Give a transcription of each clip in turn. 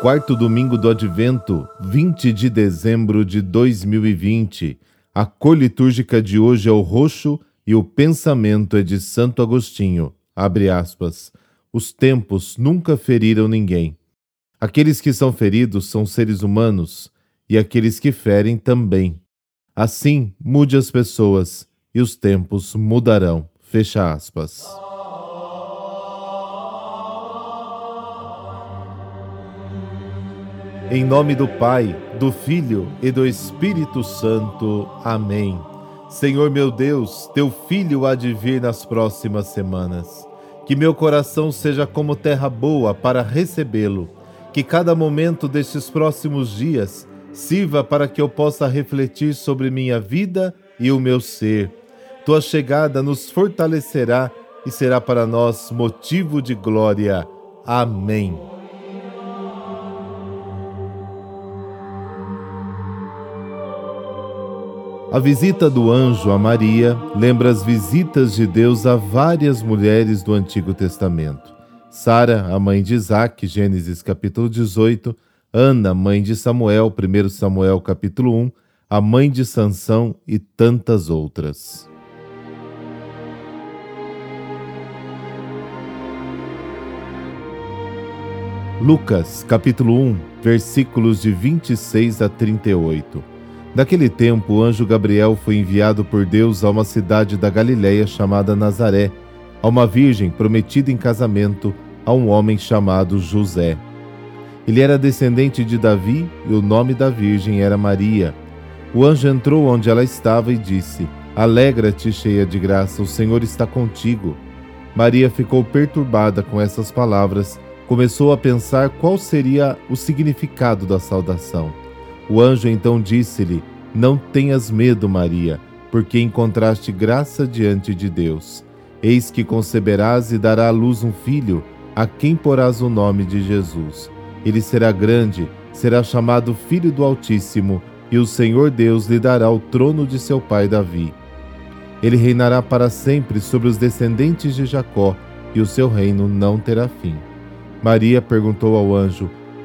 quarto domingo do Advento, 20 de dezembro de 2020. A cor litúrgica de hoje é o roxo e o pensamento é de Santo Agostinho. Abre aspas. Os tempos nunca feriram ninguém. Aqueles que são feridos são seres humanos e aqueles que ferem também. Assim, mude as pessoas e os tempos mudarão. Fecha aspas. Em nome do Pai, do Filho e do Espírito Santo. Amém. Senhor meu Deus, teu filho há de vir nas próximas semanas. Que meu coração seja como terra boa para recebê-lo. Que cada momento destes próximos dias sirva para que eu possa refletir sobre minha vida e o meu ser. Tua chegada nos fortalecerá e será para nós motivo de glória. Amém. A visita do anjo a Maria lembra as visitas de Deus a várias mulheres do Antigo Testamento. Sara, a mãe de Isaac, Gênesis capítulo 18, Ana, mãe de Samuel, 1 Samuel capítulo 1, a mãe de Sansão e tantas outras. Lucas capítulo 1, versículos de 26 a 38. Naquele tempo, o anjo Gabriel foi enviado por Deus a uma cidade da Galiléia chamada Nazaré, a uma virgem prometida em casamento a um homem chamado José. Ele era descendente de Davi e o nome da virgem era Maria. O anjo entrou onde ela estava e disse: Alegra-te, cheia de graça, o Senhor está contigo. Maria ficou perturbada com essas palavras, começou a pensar qual seria o significado da saudação. O anjo então disse-lhe: Não tenhas medo, Maria, porque encontraste graça diante de Deus. Eis que conceberás e dará à luz um filho, a quem porás o nome de Jesus. Ele será grande, será chamado Filho do Altíssimo, e o Senhor Deus lhe dará o trono de seu pai Davi. Ele reinará para sempre sobre os descendentes de Jacó, e o seu reino não terá fim. Maria perguntou ao anjo: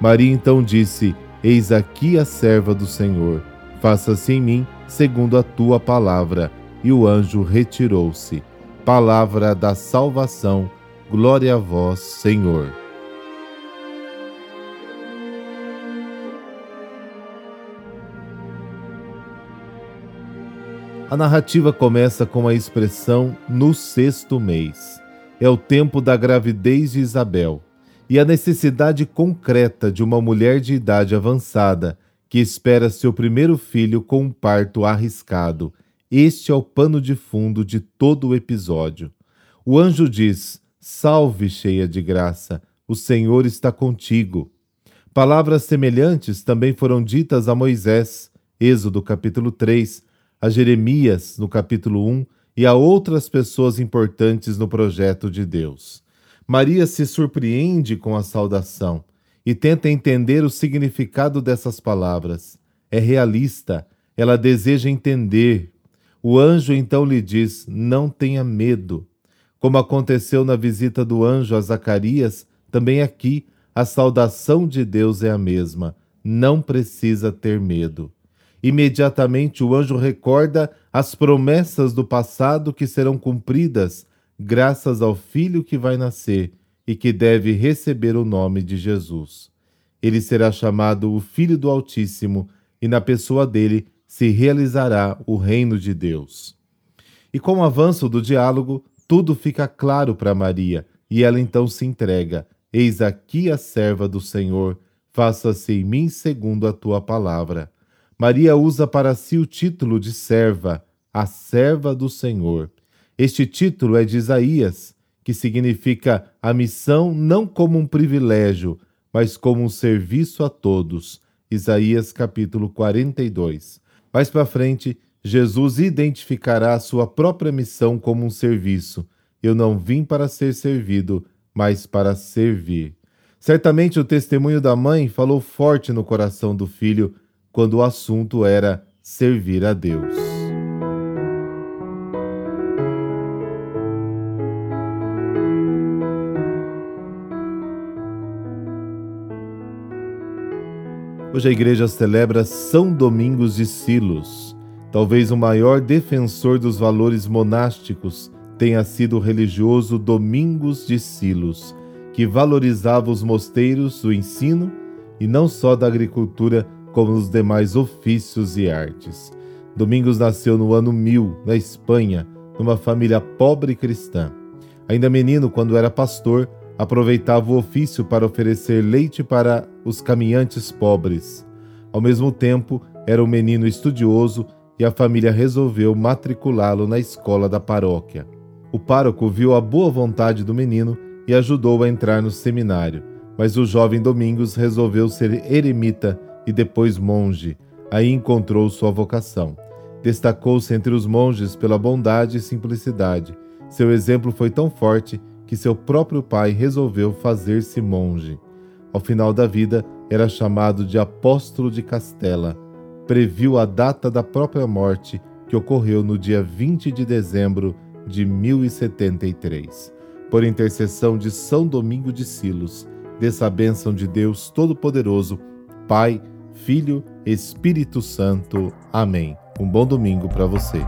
Maria então disse: Eis aqui a serva do Senhor, faça-se em mim segundo a tua palavra. E o anjo retirou-se. Palavra da salvação, glória a vós, Senhor. A narrativa começa com a expressão no sexto mês. É o tempo da gravidez de Isabel e a necessidade concreta de uma mulher de idade avançada que espera seu primeiro filho com um parto arriscado. Este é o pano de fundo de todo o episódio. O anjo diz: Salve, cheia de graça, o Senhor está contigo. Palavras semelhantes também foram ditas a Moisés, Êxodo capítulo 3, a Jeremias no capítulo 1 e a outras pessoas importantes no projeto de Deus. Maria se surpreende com a saudação e tenta entender o significado dessas palavras. É realista, ela deseja entender. O anjo então lhe diz: Não tenha medo. Como aconteceu na visita do anjo a Zacarias, também aqui a saudação de Deus é a mesma. Não precisa ter medo. Imediatamente o anjo recorda as promessas do passado que serão cumpridas graças ao filho que vai nascer e que deve receber o nome de Jesus. Ele será chamado o Filho do Altíssimo, e na pessoa dele se realizará o reino de Deus. E com o avanço do diálogo, tudo fica claro para Maria, e ela então se entrega: Eis aqui a serva do Senhor, faça-se em mim segundo a tua palavra. Maria usa para si o título de serva, a serva do Senhor. Este título é de Isaías, que significa a missão não como um privilégio, mas como um serviço a todos. Isaías capítulo 42. Mais para frente, Jesus identificará a sua própria missão como um serviço. Eu não vim para ser servido, mas para servir. Certamente o testemunho da mãe falou forte no coração do filho quando o assunto era servir a Deus. Hoje a igreja celebra São Domingos de Silos. Talvez o maior defensor dos valores monásticos tenha sido o religioso Domingos de Silos, que valorizava os mosteiros, o ensino e não só da agricultura, como os demais ofícios e artes. Domingos nasceu no ano 1000, na Espanha, numa família pobre cristã. Ainda menino, quando era pastor, aproveitava o ofício para oferecer leite para os caminhantes pobres. Ao mesmo tempo, era um menino estudioso e a família resolveu matriculá-lo na escola da paróquia. O pároco viu a boa vontade do menino e ajudou a entrar no seminário, mas o jovem Domingos resolveu ser eremita e depois monge. Aí encontrou sua vocação. Destacou-se entre os monges pela bondade e simplicidade. Seu exemplo foi tão forte que seu próprio pai resolveu fazer-se monge. Ao final da vida, era chamado de apóstolo de Castela. Previu a data da própria morte, que ocorreu no dia 20 de dezembro de 1073. Por intercessão de São Domingo de Silos, dessa bênção de Deus Todo-Poderoso, Pai, Filho, Espírito Santo. Amém. Um bom domingo para você.